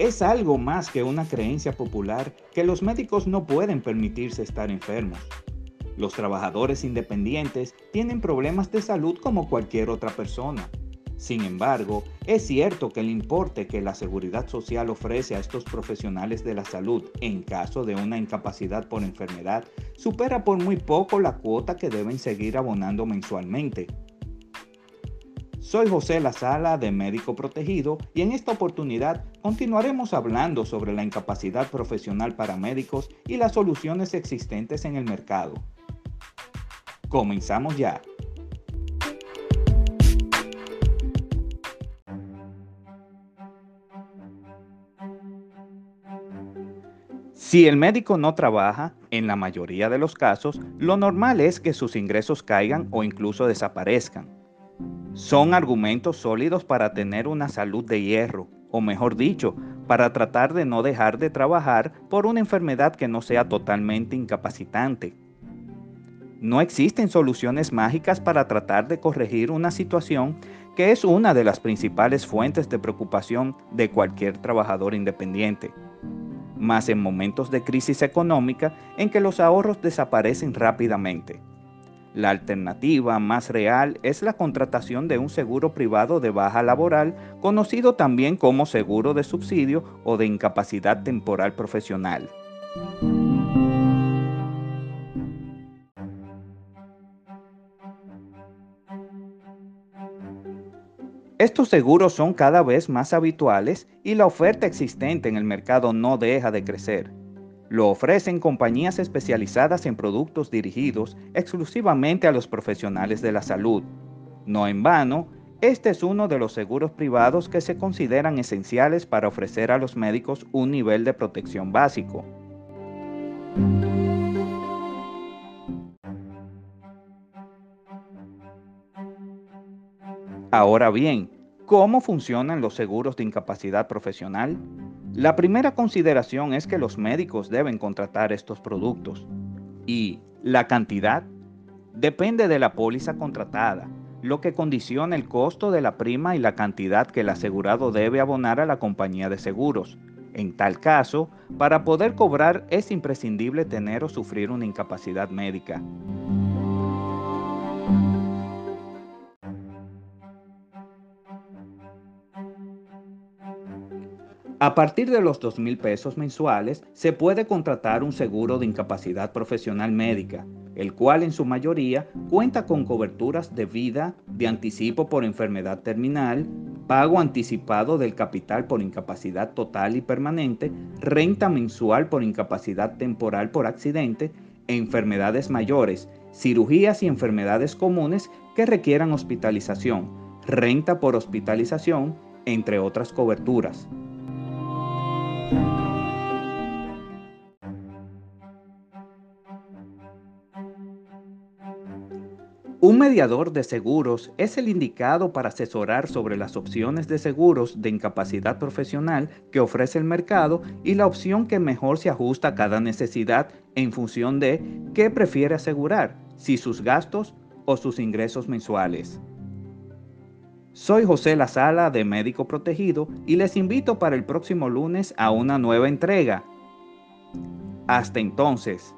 Es algo más que una creencia popular que los médicos no pueden permitirse estar enfermos. Los trabajadores independientes tienen problemas de salud como cualquier otra persona. Sin embargo, es cierto que el importe que la seguridad social ofrece a estos profesionales de la salud en caso de una incapacidad por enfermedad supera por muy poco la cuota que deben seguir abonando mensualmente. Soy José La Sala de Médico Protegido y en esta oportunidad continuaremos hablando sobre la incapacidad profesional para médicos y las soluciones existentes en el mercado. Comenzamos ya. Si el médico no trabaja, en la mayoría de los casos, lo normal es que sus ingresos caigan o incluso desaparezcan. Son argumentos sólidos para tener una salud de hierro, o mejor dicho, para tratar de no dejar de trabajar por una enfermedad que no sea totalmente incapacitante. No existen soluciones mágicas para tratar de corregir una situación que es una de las principales fuentes de preocupación de cualquier trabajador independiente más en momentos de crisis económica en que los ahorros desaparecen rápidamente. La alternativa más real es la contratación de un seguro privado de baja laboral, conocido también como seguro de subsidio o de incapacidad temporal profesional. Estos seguros son cada vez más habituales y la oferta existente en el mercado no deja de crecer. Lo ofrecen compañías especializadas en productos dirigidos exclusivamente a los profesionales de la salud. No en vano, este es uno de los seguros privados que se consideran esenciales para ofrecer a los médicos un nivel de protección básico. Ahora bien, ¿cómo funcionan los seguros de incapacidad profesional? La primera consideración es que los médicos deben contratar estos productos. ¿Y la cantidad? Depende de la póliza contratada, lo que condiciona el costo de la prima y la cantidad que el asegurado debe abonar a la compañía de seguros. En tal caso, para poder cobrar es imprescindible tener o sufrir una incapacidad médica. A partir de los 2 mil pesos mensuales se puede contratar un seguro de incapacidad profesional médica, el cual en su mayoría cuenta con coberturas de vida, de anticipo por enfermedad terminal, pago anticipado del capital por incapacidad total y permanente, renta mensual por incapacidad temporal por accidente, enfermedades mayores, cirugías y enfermedades comunes que requieran hospitalización, renta por hospitalización, entre otras coberturas. Un mediador de seguros es el indicado para asesorar sobre las opciones de seguros de incapacidad profesional que ofrece el mercado y la opción que mejor se ajusta a cada necesidad en función de qué prefiere asegurar, si sus gastos o sus ingresos mensuales. Soy José La Sala de Médico Protegido y les invito para el próximo lunes a una nueva entrega. Hasta entonces.